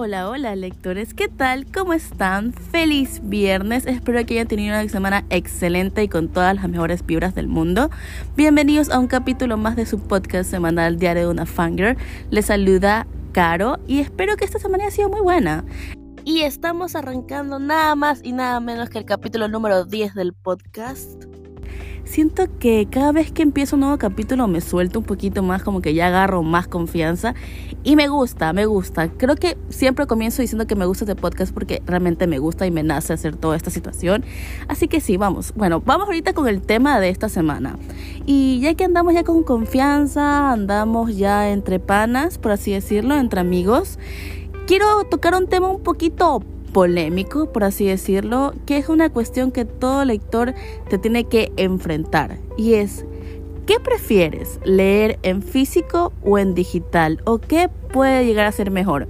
Hola, hola lectores, ¿qué tal? ¿Cómo están? Feliz viernes, espero que hayan tenido una semana excelente y con todas las mejores vibras del mundo. Bienvenidos a un capítulo más de su podcast semanal Diario de una Fanger. Les saluda Caro y espero que esta semana haya sido muy buena. Y estamos arrancando nada más y nada menos que el capítulo número 10 del podcast siento que cada vez que empiezo un nuevo capítulo me suelto un poquito más, como que ya agarro más confianza y me gusta, me gusta. Creo que siempre comienzo diciendo que me gusta este podcast porque realmente me gusta y me nace hacer toda esta situación. Así que sí, vamos. Bueno, vamos ahorita con el tema de esta semana. Y ya que andamos ya con confianza, andamos ya entre panas, por así decirlo, entre amigos, quiero tocar un tema un poquito polémico, por así decirlo, que es una cuestión que todo lector te tiene que enfrentar. Y es, ¿qué prefieres? ¿Leer en físico o en digital? ¿O qué puede llegar a ser mejor?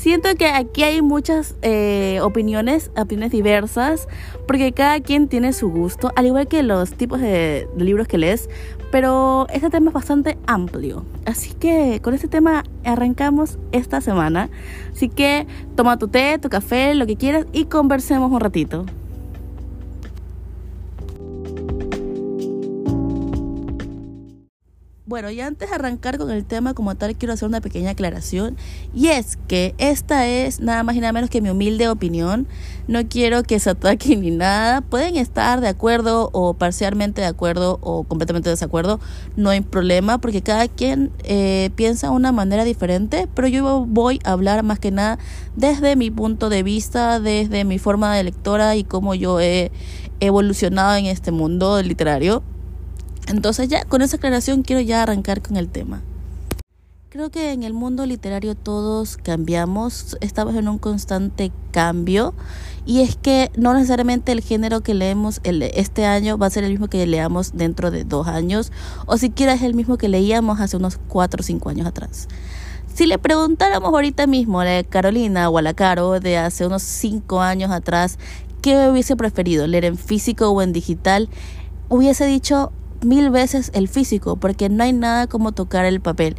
Siento que aquí hay muchas eh, opiniones, opiniones diversas, porque cada quien tiene su gusto, al igual que los tipos de, libros que lees, pero este tema es bastante amplio. Así que con este tema arrancamos esta semana. Así que toma tu té, tu café, lo que quieras y conversemos un ratito. Bueno, y antes de arrancar con el tema como tal, quiero hacer una pequeña aclaración. Y es que esta es nada más y nada menos que mi humilde opinión. No quiero que se ataquen ni nada. Pueden estar de acuerdo o parcialmente de acuerdo o completamente de desacuerdo. No hay problema porque cada quien eh, piensa una manera diferente. Pero yo voy a hablar más que nada desde mi punto de vista, desde mi forma de lectora y cómo yo he evolucionado en este mundo literario. Entonces ya con esa aclaración quiero ya arrancar con el tema. Creo que en el mundo literario todos cambiamos, estamos en un constante cambio y es que no necesariamente el género que leemos este año va a ser el mismo que leamos dentro de dos años o siquiera es el mismo que leíamos hace unos cuatro o cinco años atrás. Si le preguntáramos ahorita mismo a la Carolina o a la Caro de hace unos cinco años atrás qué hubiese preferido, leer en físico o en digital, hubiese dicho mil veces el físico, porque no hay nada como tocar el papel.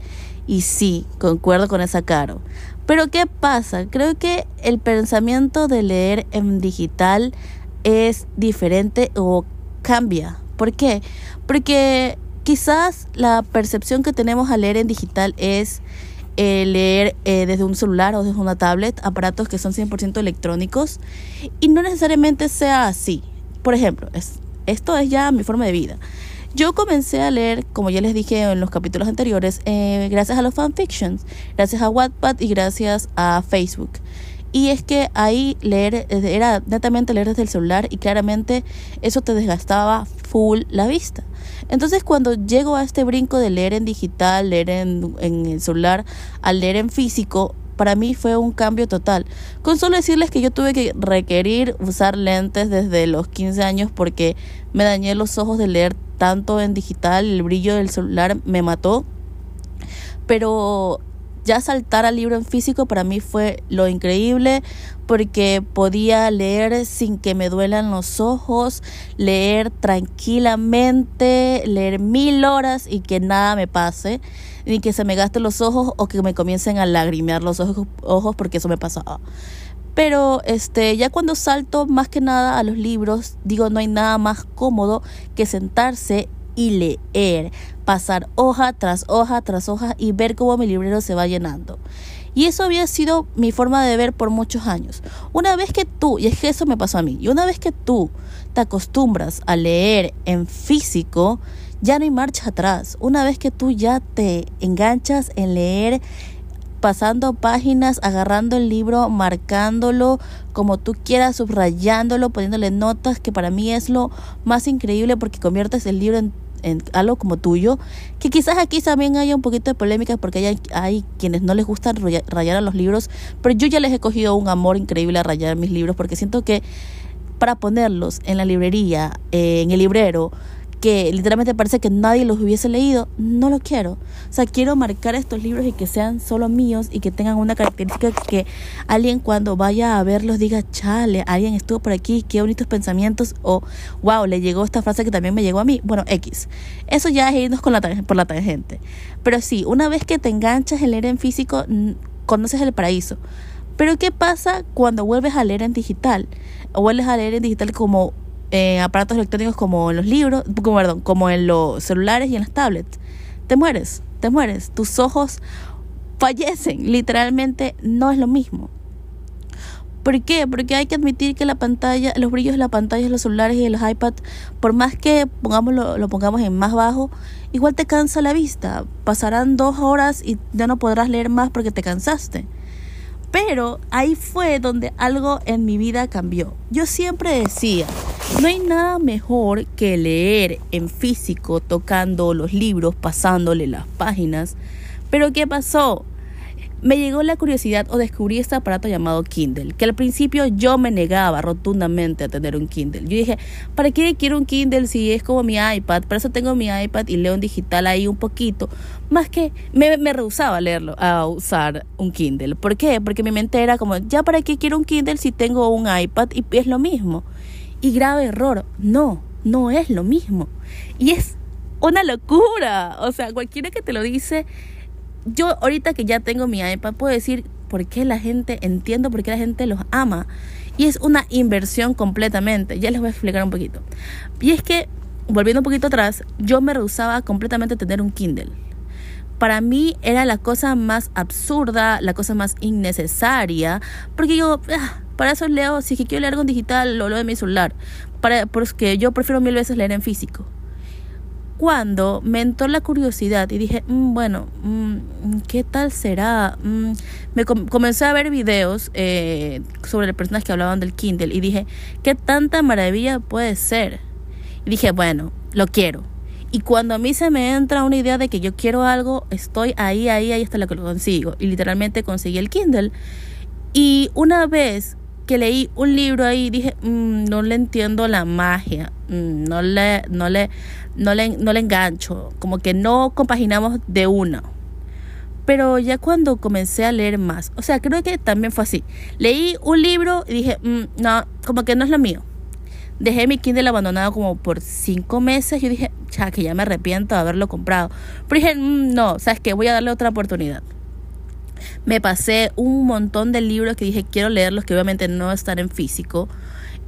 Y sí, concuerdo con esa caro. Pero ¿qué pasa? Creo que el pensamiento de leer en digital es diferente o cambia. ¿Por qué? Porque quizás la percepción que tenemos al leer en digital es eh, leer eh, desde un celular o desde una tablet, aparatos que son 100% electrónicos, y no necesariamente sea así. Por ejemplo, es, esto es ya mi forma de vida. Yo comencé a leer, como ya les dije en los capítulos anteriores, eh, gracias a los fanfictions, gracias a Wattpad y gracias a Facebook. Y es que ahí leer era netamente leer desde el celular y claramente eso te desgastaba full la vista. Entonces cuando llego a este brinco de leer en digital, leer en, en el celular, al leer en físico, para mí fue un cambio total. Con solo decirles que yo tuve que requerir usar lentes desde los 15 años porque me dañé los ojos de leer tanto en digital, el brillo del celular me mató. Pero ya saltar al libro en físico para mí fue lo increíble porque podía leer sin que me duelan los ojos, leer tranquilamente, leer mil horas y que nada me pase, ni que se me gasten los ojos o que me comiencen a lagrimear los ojos, ojos porque eso me pasaba. Pero este, ya cuando salto más que nada a los libros, digo, no hay nada más cómodo que sentarse y leer, pasar hoja tras hoja tras hoja y ver cómo mi librero se va llenando. Y eso había sido mi forma de ver por muchos años. Una vez que tú, y es que eso me pasó a mí, y una vez que tú te acostumbras a leer en físico, ya no hay marcha atrás. Una vez que tú ya te enganchas en leer pasando páginas, agarrando el libro, marcándolo como tú quieras, subrayándolo, poniéndole notas, que para mí es lo más increíble porque conviertes el libro en, algo como tuyo, que quizás aquí también haya un poquito de polémica porque hay, hay quienes no les gusta rayar a los libros, pero yo ya les he cogido un amor increíble a rayar mis libros porque siento que para ponerlos en la librería, eh, en el librero, que literalmente parece que nadie los hubiese leído, no lo quiero. O sea, quiero marcar estos libros y que sean solo míos y que tengan una característica que alguien cuando vaya a verlos diga, chale, alguien estuvo por aquí, qué bonitos pensamientos, o wow, le llegó esta frase que también me llegó a mí. Bueno, X. Eso ya es irnos con la por la tangente. Pero sí, una vez que te enganchas en leer en físico, conoces el paraíso Pero ¿qué pasa cuando vuelves a leer en digital? O vuelves a leer en digital como en aparatos electrónicos como en los libros, como, perdón, como en los celulares y en las tablets. Te mueres, te mueres. Tus ojos fallecen. Literalmente no es lo mismo. ¿Por qué? Porque hay que admitir que la pantalla, los brillos de la pantalla de los celulares y de los iPads, por más que pongamos lo, pongamos en más bajo, igual te cansa la vista. Pasarán dos horas y ya no podrás leer más porque te cansaste. Pero ahí fue donde algo en mi vida cambió. Yo siempre decía, no hay nada mejor que leer en físico, tocando los libros, pasándole las páginas. Pero ¿qué pasó? Me llegó la curiosidad o descubrí este aparato llamado Kindle, que al principio yo me negaba rotundamente a tener un Kindle. Yo dije, ¿para qué quiero un Kindle si es como mi iPad? Para eso tengo mi iPad y leo en digital ahí un poquito. Más que me, rehusaba a leerlo, a usar un Kindle. ¿Por qué? Porque mi mente era como, ¿ya para qué quiero un Kindle si tengo un iPad y es lo mismo? Y grave error, no, no es lo mismo. Y es una locura. O sea, cualquiera que te lo dice yo ahorita que ya tengo mi iPad puedo decir por qué la gente, entiendo por qué la gente los ama. Y es una inversión completamente. Ya les voy a explicar un poquito. Y es que, volviendo un poquito atrás, yo me rehusaba completamente a tener un Kindle. Para mí era la cosa más absurda, la cosa más innecesaria, porque yo, ah, para eso leo, si quiero leer algo en digital, lo leo en mi celular. Para, porque yo prefiero mil veces leer en físico cuando me entró la curiosidad y dije, mm, bueno, mm, ¿qué tal será? Mm, me comencé a ver videos eh, sobre personas que hablaban del Kindle y dije, ¿qué tanta maravilla puede ser? Y dije, bueno, lo quiero. Y cuando a mí se me entra una idea de que yo quiero algo, estoy ahí, ahí, ahí hasta lo que lo consigo. Y literalmente conseguí el Kindle. Y una vez que leí un libro ahí dije, mm, no le entiendo la magia, mm, no, le, no, le, no, le, no le engancho, como que no compaginamos de una. Pero ya cuando comencé a leer más, o sea, creo que también fue así. Leí un libro y dije, mm, no, como que no es lo mío. Dejé mi Kindle abandonado como por cinco meses. y dije, ya que ya me arrepiento de haberlo comprado. Pero dije, no, sabes que voy a darle otra oportunidad me pasé un montón de libros que dije quiero leerlos, que obviamente no están en físico.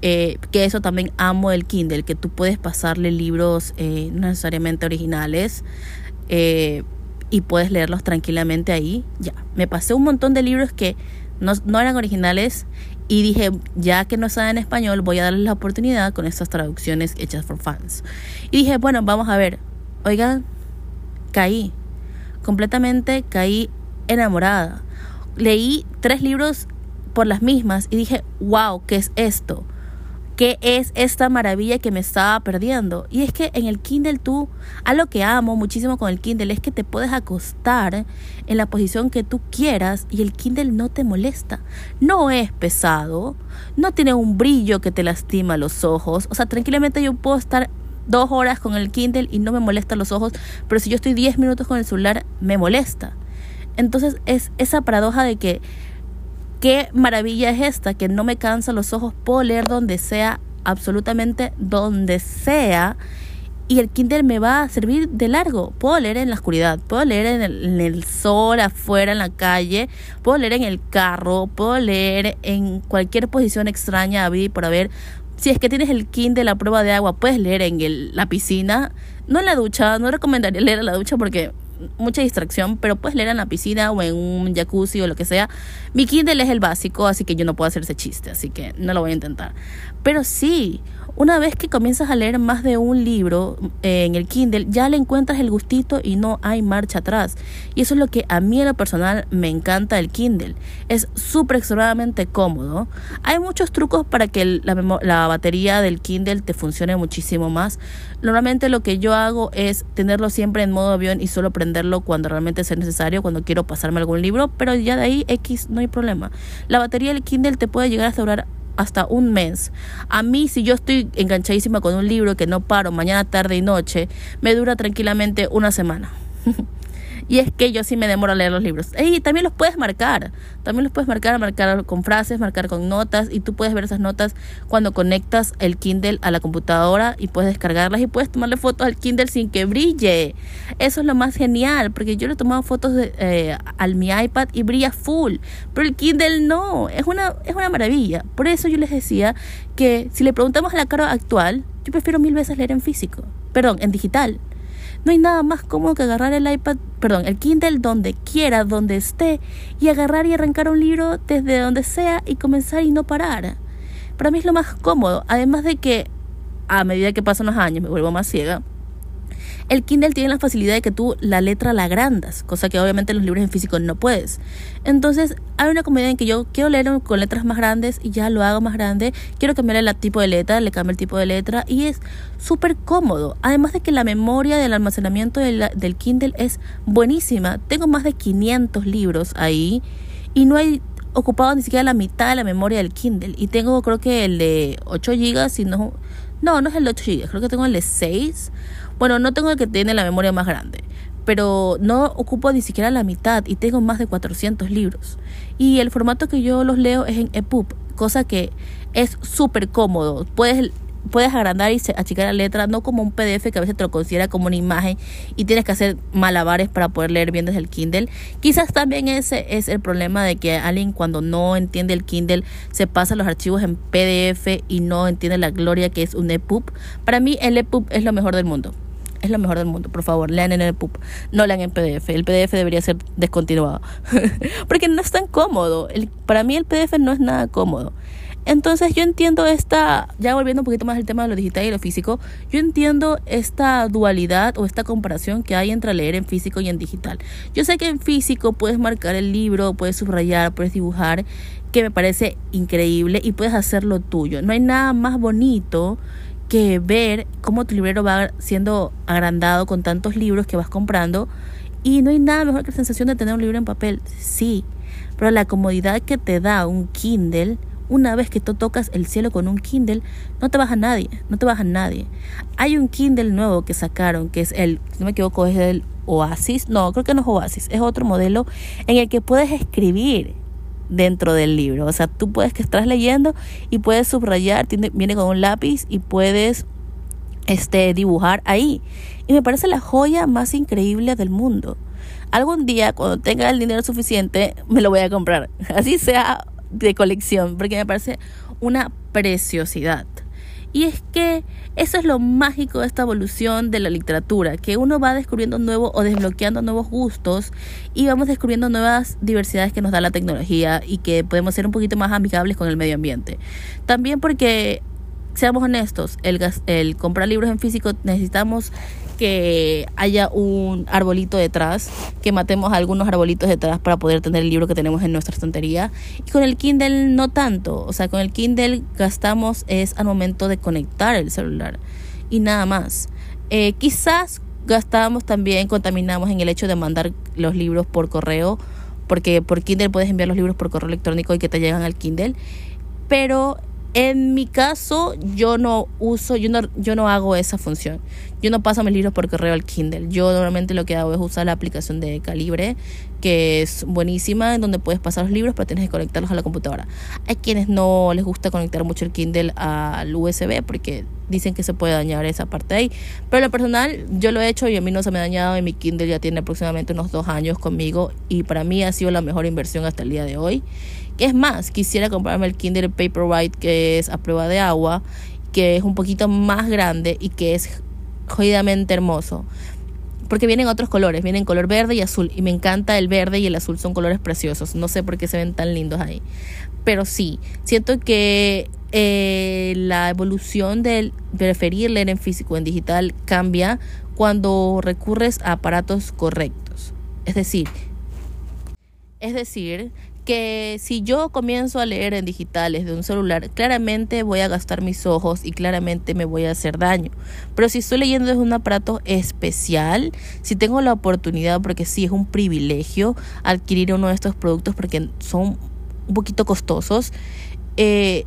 Eh, que eso también amo del Kindle, que tú puedes pasarle libros eh, no necesariamente originales eh, y puedes leerlos tranquilamente ahí. Ya, me pasé un montón de libros que no, no eran originales y dije, ya que no están en español, voy a darles la oportunidad con estas traducciones hechas por fans. Y dije, bueno, vamos a ver. Oigan, caí. Completamente caí enamorada. Leí tres libros por las mismas y dije, wow, ¿qué es esto? ¿Qué es esta maravilla que me estaba perdiendo? Y es que en el Kindle tú, a lo que amo muchísimo con el Kindle es que te puedes acostar en la posición que tú quieras y el Kindle no te molesta. No es pesado, no tiene un brillo que te lastima los ojos. O sea, tranquilamente yo puedo estar dos horas con el Kindle y no me molesta los ojos, pero si yo estoy diez minutos con el celular, me molesta. Entonces es esa paradoja de que qué maravilla es esta, que no me cansa los ojos, puedo leer donde sea, absolutamente donde sea, y el Kindle me va a servir de largo. Puedo leer en la oscuridad, puedo leer en el, sol, afuera, en la calle, puedo leer en el carro, puedo leer en cualquier posición extraña a y por haber. Si es que tienes el Kindle, la prueba de agua, puedes leer en el, la piscina. No en la ducha, no recomendaría leer en la ducha porque mucha distracción, pero puedes leer en la piscina o en un jacuzzi o lo que sea. Mi Kindle es el básico, así que yo no puedo hacer ese chiste, así que no lo voy a intentar. Pero sí, una vez que comienzas a leer más de un libro eh, en el Kindle, ya le encuentras el gustito y no hay marcha atrás. Y eso es lo que a mí en lo personal me encanta del Kindle. Es súper extremadamente cómodo. Hay muchos trucos para que la, la batería del Kindle te funcione muchísimo más. Normalmente lo que yo hago es tenerlo siempre en modo avión y solo prenderlo cuando realmente sea necesario, cuando quiero pasarme algún libro, pero ya de ahí X no hay problema. La batería del Kindle te puede llegar a durar hasta un mes. A mí, si yo estoy enganchadísima con un libro que no paro mañana, tarde y noche, me dura tranquilamente una semana. Y es que yo sí me demoro a leer los libros. Y también los puedes marcar. También los puedes marcar, marcar con frases, marcar con notas. Y tú puedes ver esas notas cuando conectas el Kindle a la computadora y puedes descargarlas y puedes tomarle fotos al Kindle sin que brille. Eso es lo más genial, porque yo le he tomado fotos de, eh, al mi iPad y brilla full. Pero el Kindle no. Es una, es una maravilla. Por eso yo les decía que si le preguntamos a la cara actual, yo prefiero mil veces leer en físico. Perdón, en digital. No hay nada más cómodo que agarrar el iPad, perdón, el Kindle donde quiera, donde esté, y agarrar y arrancar un libro desde donde sea y comenzar y no parar. Para mí es lo más cómodo, además de que a medida que pasan los años me vuelvo más ciega el Kindle tiene la facilidad de que tú la letra la agrandas, cosa que obviamente en los libros en físico no puedes. Entonces, hay una comedia en que yo quiero leerlo con letras más grandes y ya lo hago más grande. Quiero cambiar el tipo de letra, le cambio el tipo de letra y es súper cómodo. Además de que la memoria del almacenamiento del, Kindle es buenísima. Tengo más de 500 libros ahí y no hay ocupado ni siquiera la mitad de la memoria del Kindle. Y tengo creo que el de 8 GB, y no... No, no es el de 8 GB, creo que tengo el de 6 bueno, no tengo el que tiene la memoria más grande, pero no ocupo ni siquiera la mitad y tengo más de 400 libros. Y el formato que yo los leo es en EPUB, cosa que es súper cómodo. Puedes puedes agrandar y achicar la letra, no como un PDF que a veces te lo considera como una imagen y tienes que hacer malabares para poder leer bien desde el Kindle. Quizás también ese es el problema de que alguien cuando no entiende el Kindle se pasa los archivos en PDF y no entiende la gloria que es un EPUB. Para mí el EPUB es lo mejor del mundo es lo mejor del mundo. Por favor, lean en el PUB, no lean en PDF. El PDF debería ser descontinuado. Porque no es tan cómodo. para mí el PDF no es nada cómodo. Entonces yo entiendo esta, ya volviendo un poquito más al tema de lo digital y lo físico, yo entiendo esta dualidad o esta comparación que hay entre leer en físico y en digital. Yo sé que en físico puedes marcar el libro, puedes subrayar, puedes dibujar, que me parece increíble y puedes hacerlo tuyo. No hay nada más bonito que ver cómo tu librero va siendo agrandado con tantos libros que vas comprando. Y no hay nada mejor que la sensación de tener un libro en papel, sí, pero la comodidad que te da un Kindle, una vez que tú tocas el cielo con un Kindle, no te baja nadie, no te baja nadie. Hay un Kindle nuevo que sacaron, que es el, no me equivoco, es el Oasis, no, creo que no es Oasis, es otro modelo en el que puedes escribir dentro del libro. O sea, tú puedes que estás leyendo y puedes subrayar, tiene, viene con un lápiz y puedes este, dibujar ahí. Y me parece la joya más increíble del mundo. Algún día, cuando tenga el dinero suficiente, me lo voy a comprar. Así sea de colección, porque me parece una preciosidad. Y es que eso es lo mágico de esta evolución de la literatura, que uno va descubriendo nuevos o desbloqueando nuevos gustos y vamos descubriendo nuevas diversidades que nos da la tecnología y que podemos ser un poquito más amigables con el medio ambiente. También porque, seamos honestos, el, el comprar libros en físico necesitamos que haya un arbolito detrás, que matemos algunos arbolitos detrás para poder tener el libro que tenemos en nuestra estantería. Y con el Kindle no tanto, o sea, con el Kindle gastamos es al momento de conectar el celular y nada más. Eh, quizás gastamos también, contaminamos en el hecho de mandar los libros por correo, porque por Kindle puedes enviar los libros por correo electrónico y que te llegan al Kindle, pero en mi caso, yo no uso, yo no, yo no hago esa función. Yo no paso mis libros por correo al Kindle. Yo normalmente lo que hago es usar la aplicación de Calibre, que es buenísima, en donde puedes pasar los libros, pero tienes que conectarlos a la computadora. Hay quienes no les gusta conectar mucho el Kindle al USB porque dicen que se puede dañar esa parte ahí. Pero lo personal, yo lo he hecho y a mí no se me ha dañado y mi Kindle ya tiene aproximadamente unos dos años conmigo y para mí ha sido la mejor inversión hasta el día de hoy. Es más, quisiera comprarme el Kindle Paperwhite que es a prueba de agua, que es un poquito más grande y que es jodidamente hermoso. Porque vienen otros colores, vienen color verde y azul. Y me encanta el verde y el azul, son colores preciosos. No sé por qué se ven tan lindos ahí. Pero sí, siento que eh, la evolución del preferir leer en físico o en digital cambia cuando recurres a aparatos correctos. Es decir, es decir, que si yo comienzo a leer en digitales de un celular, claramente voy a gastar mis ojos y claramente me voy a hacer daño. Pero si estoy leyendo desde un aparato especial, si tengo la oportunidad, porque sí es un privilegio adquirir uno de estos productos porque son un poquito costosos, eh,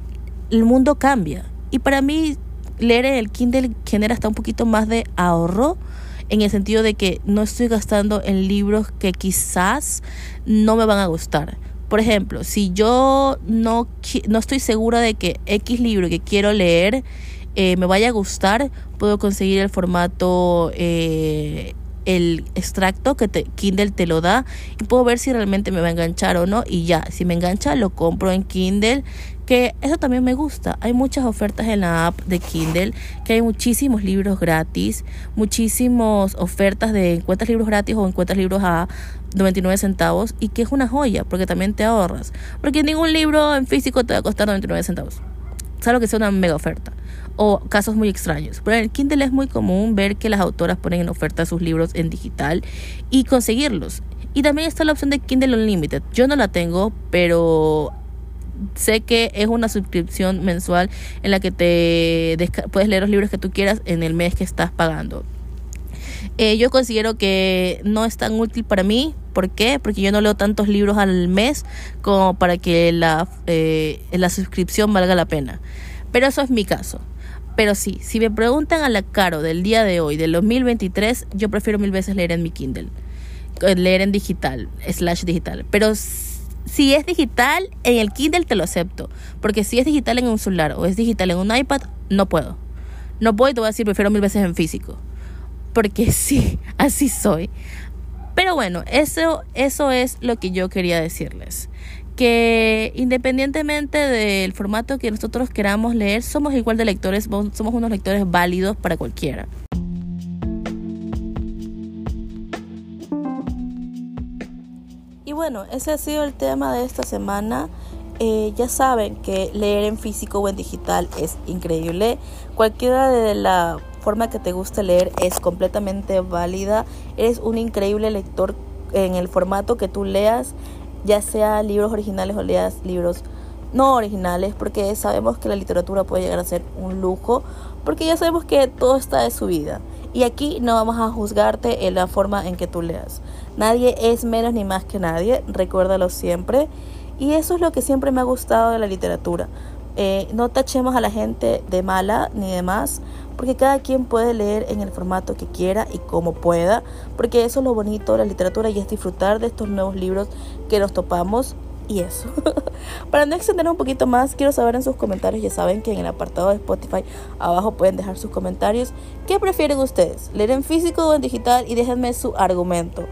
el mundo cambia. Y para mí leer en el Kindle genera hasta un poquito más de ahorro en el sentido de que no estoy gastando en libros que quizás no me van a gustar. Por ejemplo, si yo no, no estoy segura de que X libro que quiero leer eh, me vaya a gustar, puedo conseguir el formato, eh, el extracto que te, Kindle te lo da y puedo ver si realmente me va a enganchar o no y ya, si me engancha lo compro en Kindle que eso también me gusta. Hay muchas ofertas en la app de Kindle, que hay muchísimos libros gratis, muchísimas ofertas de encuentras libros gratis o encuentras libros a 99 centavos y que es una joya porque también te ahorras. Porque ningún libro en físico te va a costar 99 centavos, salvo que sea una mega oferta o casos muy extraños. Pero en el Kindle es muy común ver que las autoras ponen en oferta sus libros en digital y conseguirlos. Y también está la opción de Kindle Unlimited. Yo no la tengo, pero sé que es una suscripción mensual en la que te puedes leer los libros que tú quieras en el mes que estás pagando. Eh, yo considero que no es tan útil para mí. ¿Por qué? Porque yo no leo tantos libros al mes como para que la, eh, la suscripción valga la pena. Pero eso es mi caso. Pero sí, si me preguntan a la caro del día de hoy, del 2023, yo prefiero mil veces leer en mi Kindle. Leer en digital, slash digital. Pero si es digital, en el Kindle te lo acepto. Porque si es digital en un celular o es digital en un iPad, no puedo. No puedo y te voy a decir, prefiero mil veces en físico. Porque sí, así soy. Pero bueno, eso, eso es lo que yo quería decirles. Que independientemente del formato que nosotros queramos leer, somos igual de lectores, somos unos lectores válidos para cualquiera. bueno, ese ha sido el tema de esta semana. Eh, ya saben que leer en físico o en digital es increíble. Cualquiera de la forma que te guste leer es completamente válida. Eres un increíble lector en el formato que tú leas, ya sea libros originales o leas libros no originales, porque sabemos que la literatura puede llegar a ser un lujo, porque ya sabemos que todo está de su vida. Y aquí no vamos a juzgarte en la forma en que tú leas. Nadie es menos ni más que nadie, recuérdalo siempre. Y eso es lo que siempre me ha gustado de la literatura. Eh, no tachemos a la gente de mala ni de más, porque cada quien puede leer en el formato que quiera y como pueda, porque eso es lo bonito de la literatura y es disfrutar de estos nuevos libros que nos topamos y eso. Para no extender un poquito más, quiero saber en sus comentarios, ya saben que en el apartado de Spotify abajo pueden dejar sus comentarios. ¿Qué prefieren ustedes? ¿Leer en físico o en digital? Y déjenme su argumento.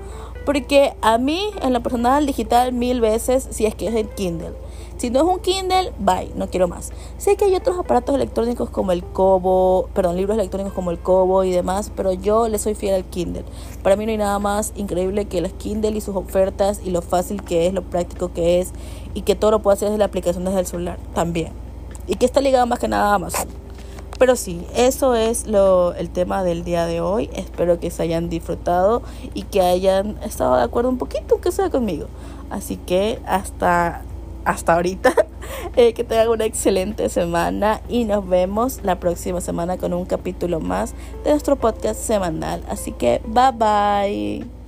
Porque a mí, en la personal digital, mil veces si es que es el Kindle. Si no es un Kindle, bye, no quiero más. Sé que hay otros aparatos electrónicos como el Kobo, perdón, libros electrónicos como el Kobo y demás, pero yo le soy fiel al Kindle. Para mí no hay nada más increíble que las Kindle y sus ofertas y lo fácil que es, lo práctico que es y que todo lo puedo hacer desde la aplicación desde el celular también. Y que está ligado más que nada a Amazon. Pero sí, eso es lo, el tema del día de hoy. Espero que se hayan disfrutado y que hayan estado de acuerdo un poquito, aunque sea conmigo. Así que hasta, hasta ahorita, eh, que tengan una excelente semana y nos vemos la próxima semana con un capítulo más de nuestro podcast semanal. Así que bye bye.